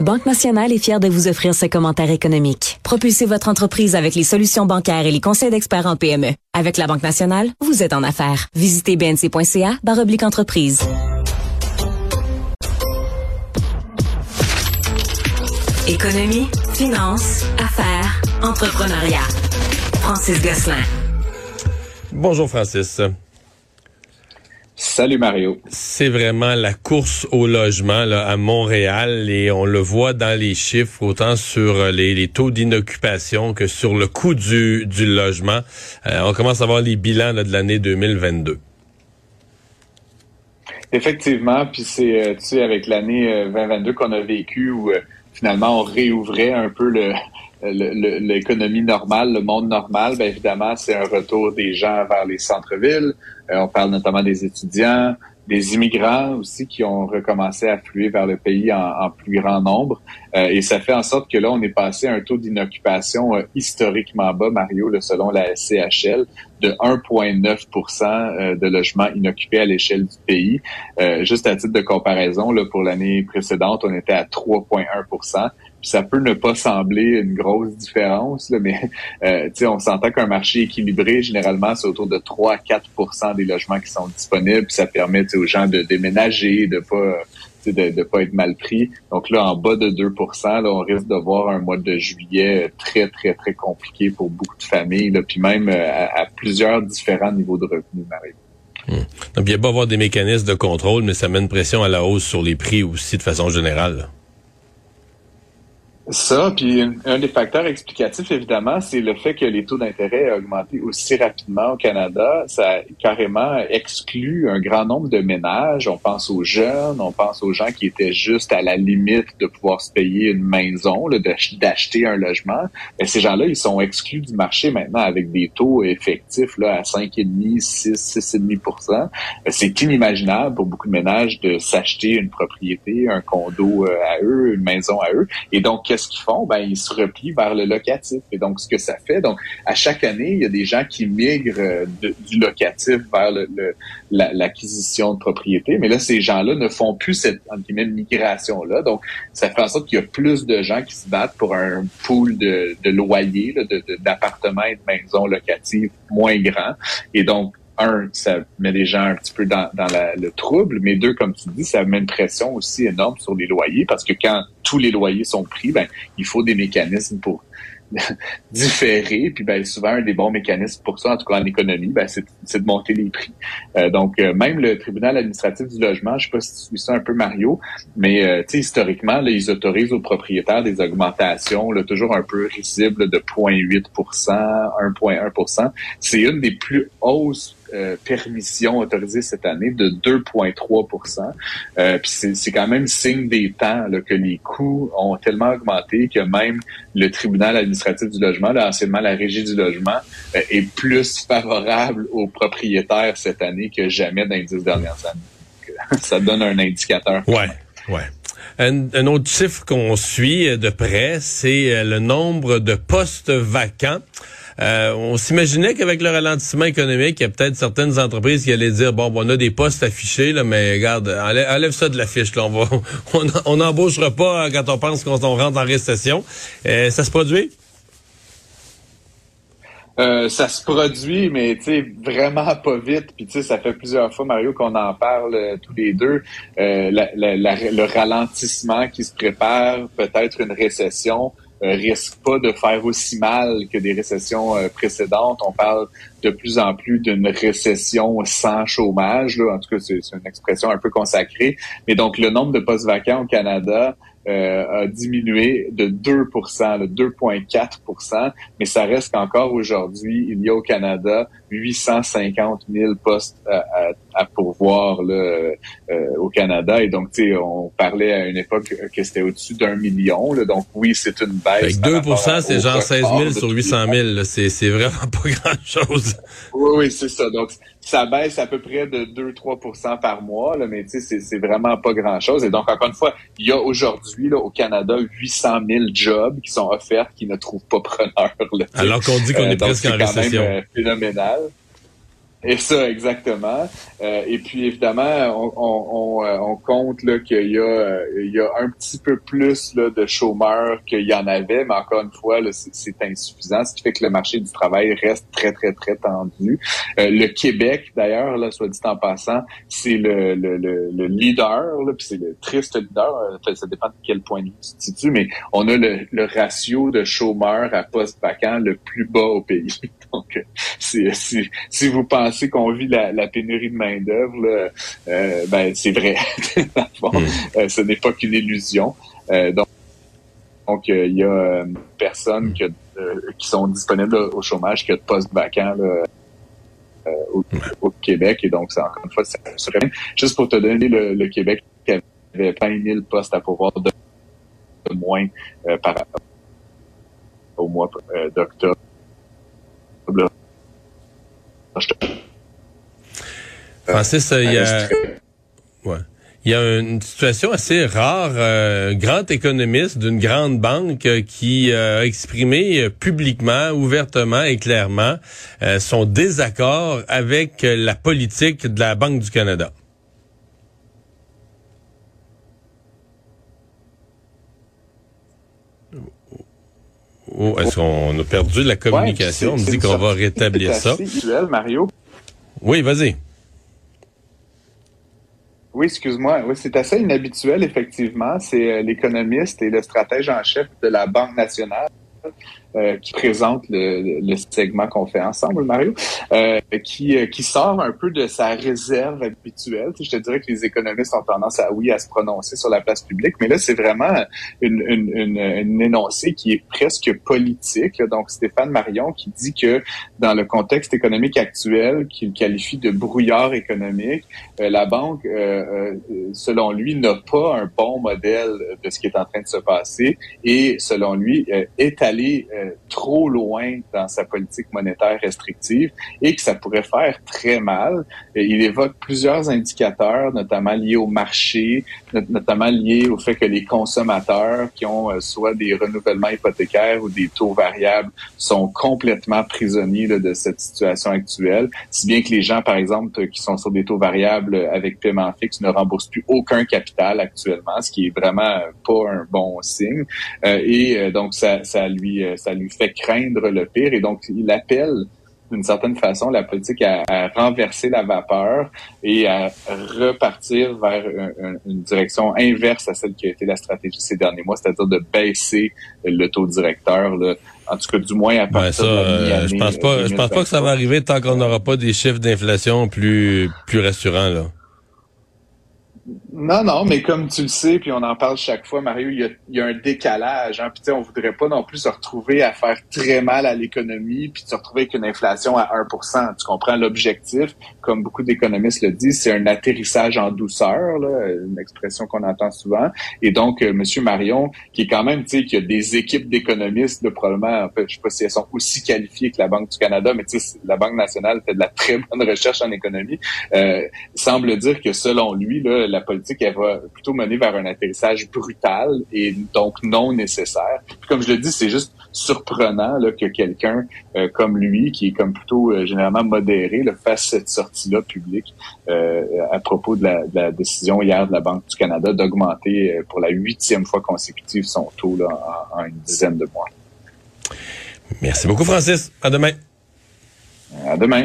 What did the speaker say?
Banque Nationale est fière de vous offrir ce commentaire économique. Propulsez votre entreprise avec les solutions bancaires et les conseils d'experts en PME. Avec la Banque Nationale, vous êtes en affaires. Visitez bnc.ca entreprise. Économie, finance, affaires, entrepreneuriat. Francis Gosselin. Bonjour Francis. Salut Mario. C'est vraiment la course au logement là, à Montréal et on le voit dans les chiffres, autant sur les, taux d'inoccupation que sur le coût du, du logement. Euh, on commence à voir les bilans de l'année 2022. Effectivement, puis c'est euh, tu sais avec l'année 2022 euh, qu'on a vécu où finalement on réouvrait un peu le l'économie normale, le monde normal, bien évidemment, c'est un retour des gens vers les centres-villes. Euh, on parle notamment des étudiants, des immigrants aussi qui ont recommencé à fluer vers le pays en, plus grand nombre. Euh, et ça fait en sorte que là, on est passé à un taux d'inoccupation euh, historiquement bas, Mario, selon la SCHL, de 1,9% de logements inoccupés à l'échelle du pays. juste à titre de comparaison, là, pour l'année précédente, on était à 3,1 ça peut ne pas sembler une grosse différence, là, mais euh, on s'entend qu'un marché équilibré, généralement, c'est autour de 3 à 4% des logements qui sont disponibles. ça permet aux gens de déménager, de pas de ne pas être mal pris. Donc là, en bas de 2 là, on risque de voir un mois de juillet très, très, très compliqué pour beaucoup de familles, là, puis même euh, à, plusieurs différents niveaux de revenus, Marie. Hmm. Donc, il y a pas avoir des mécanismes de contrôle, mais ça met une pression à la hausse sur les prix aussi de façon générale. Ça, puis un des facteurs explicatifs, évidemment, c'est le fait que les taux d'intérêt ont augmenté aussi rapidement au Canada. Ça carrément exclut un grand nombre de ménages. On pense aux jeunes, on pense aux gens qui étaient juste à la limite de pouvoir se payer une maison, d'acheter un logement. Mais ces gens-là, ils sont exclus du marché maintenant avec des taux effectifs là, à 5,5, 6, 6,5% C'est inimaginable pour beaucoup de ménages de s'acheter une propriété, un condo euh, à eux, une maison à eux. Et donc, qu'est-ce qu'ils font? Ben, ils se replient vers le locatif. Et donc, ce que ça fait, donc, à chaque année, il y a des gens qui migrent euh, du locatif vers l'acquisition de propriété. Mais là, ces gens-là ne font plus cette, migration-là. Donc, ça fait en sorte qu'il y a plus de gens qui se battent pour un pool de, de loyers, d'appartements et de maisons locatives moins grands. Et donc, un, ça met les gens un petit peu dans, dans le trouble, mais deux, comme tu dis, ça met une pression aussi énorme sur les loyers parce que quand tous les loyers sont pris, ben, il faut des mécanismes pour différer. Puis ben, souvent, un des bons mécanismes pour ça, en tout cas en économie, ben, c'est, de monter les prix. Euh, donc, euh, même le tribunal administratif du logement, je sais pas si tu suis ça un peu, Mario, mais euh, historiquement, là, ils autorisent aux propriétaires des augmentations là, toujours un peu risibles de 0,8% 1,1% C'est une des plus hausses euh, permission autorisée cette année de 2,3 euh, c'est quand même signe des temps là, que les coûts ont tellement augmenté que même le tribunal administratif du logement, là, anciennement la régie du logement, euh, est plus favorable aux propriétaires cette année que jamais dans les dix dernières années. Euh, ça donne un indicateur. Ouais, ouais. Un, un, autre chiffre qu'on suit de près, c'est le nombre de postes vacants. Euh, on s'imaginait qu'avec le ralentissement économique, il y a peut-être certaines entreprises qui allaient dire bon, on a des postes affichés mais regarde, enlève, ça de l'affiche on va, on n'embauchera pas quand on pense qu'on rentre en récession. Euh, ça se produit? Euh, ça se produit, mais vraiment pas vite. Puis ça fait plusieurs fois Mario qu'on en parle tous les deux. le ralentissement qui se prépare, peut-être une récession. Euh, risque pas de faire aussi mal que des récessions euh, précédentes. On parle de plus en plus d'une récession sans chômage. Là. En tout cas, c'est une expression un peu consacrée. Mais donc, le nombre de postes vacants au Canada euh, a diminué de 2% de 2,4% mais ça reste qu'encore aujourd'hui, il y a au Canada 850 000 postes à, à, pourvoir là, euh, au Canada. Et donc, tu sais, on parlait à une époque que c'était au-dessus d'un million. Là, donc, oui, c'est une baisse. 2% c'est genre 16 000 sur 800 000. C'est vraiment pas grand-chose. Oui, oui, c'est ça. Donc, ça baisse à peu près de 2-3% par mois, là, mais tu sais, c'est vraiment pas grand-chose. Et donc, encore une fois, il y a aujourd'hui au Canada 800 000 jobs qui sont offerts qui ne trouvent pas preneur. Alors qu'on dit qu'on est euh, presque en récession. C'est quand même euh, phénoménal. Et ça, exactement. Euh, et puis, évidemment, on, on, on, euh, compte qu'il y, a, euh, y a un petit peu plus là, de chômeurs qu'il y en avait, mais encore une fois, c'est insuffisant, ce qui fait que le marché du travail reste très, très, très tendu. le Québec, d'ailleurs, là, soit dit en passant, c'est le, le, le, leader, puis c'est le triste leader, ça dépend de quel point de vue tu te situes, mais on a le, le ratio de chômeurs à poste vacant le plus bas au pays. Donc, si, si vous pensez qu'on vit la, pénurie de main-d'œuvre, euh, ben, c'est vrai. Hmm. Euh, ce n'est pas qu'une illusion. Euh, donc, donc il y a personnes qui, sont disponibles au chômage qui ont de postes vacants au, Québec. Et donc, encore une fois, ça serait Juste pour te donner le, Québec qui avait 20 000 postes à pouvoir de, moins par au mois d'octobre. Francis, il y a... Il y a une situation assez rare. un grand économiste d'une grande banque euh, qui euh, a exprimé publiquement, ouvertement et clairement euh, son désaccord avec la politique de la Banque du Canada. Oh, est-ce qu'on a perdu la communication? On me dit qu'on va rétablir ça. Mario. Oui, vas-y. Oui, excuse-moi. Oui, c'est assez inhabituel, effectivement. C'est euh, l'économiste et le stratège en chef de la Banque nationale euh, qui présente le, le segment qu'on fait ensemble, Mario, euh, qui, euh, qui sort un peu de sa réserve habituelle. Je te dirais que les économistes ont tendance à, oui, à se prononcer sur la place publique, mais là, c'est vraiment une, une, une, une, énoncé qui est presque politique. Donc, Stéphane Marion qui dit que dans le contexte économique actuel, qu'il qualifie de brouillard économique, la banque, selon lui, n'a pas un bon modèle de ce qui est en train de se passer et, selon lui, est allé trop loin dans sa politique monétaire restrictive et que ça pourrait faire très mal. Il évoque plusieurs indicateurs, notamment liés au marché, notamment liés au fait que les consommateurs qui ont euh, soit des renouvellements hypothécaires ou des taux variables sont complètement prisonniers de cette situation actuelle, si bien que les gens, par exemple, qui sont sur des taux variables avec paiement fixe ne remboursent plus aucun capital actuellement, ce qui est vraiment pas un bon signe. Euh, et euh, donc, ça, ça lui, ça lui fait craindre le pire. Et donc, il appelle d'une certaine façon la politique à, renverser la vapeur et à repartir vers une, direction inverse à celle qui a été la stratégie ces derniers mois, c'est-à-dire de baisser le taux directeur. En tout cas, du moins à partir de euh, Je pense pas. Je pense pas que ça va arriver tant qu'on n'aura pas des chiffres d'inflation plus plus rassurants là. Non, non, mais comme tu le sais, puis on en parle chaque fois, Mario, il y a, un décalage. Hein, puis on voudrait pas non plus se retrouver à faire très mal à l'économie, puis se retrouver avec une inflation à 1 Tu comprends l'objectif, comme beaucoup d'économistes le disent, c'est un atterrissage en douceur, là, une expression qu'on entend souvent. Et donc, euh, Monsieur Marion, qui est quand même, tu sais, qui a des équipes d'économistes, de probablement, en fait, je sais pas si elles sont aussi qualifiées que la Banque du Canada, mais tu sais, la Banque nationale fait de la très bonne recherche en économie, euh, semble dire que selon lui, là, la politique, elle va plutôt mener vers un atterrissage brutal et donc non nécessaire. comme je le dis, c'est juste surprenant là, que quelqu'un euh, comme lui, qui est comme plutôt euh, généralement modéré, là, fasse cette sortie-là publique euh, à propos de la, décision hier de la Banque du Canada d'augmenter pour la huitième fois consécutive son taux là, en, en une dizaine de mois. Merci beaucoup, Francis. À demain. À demain.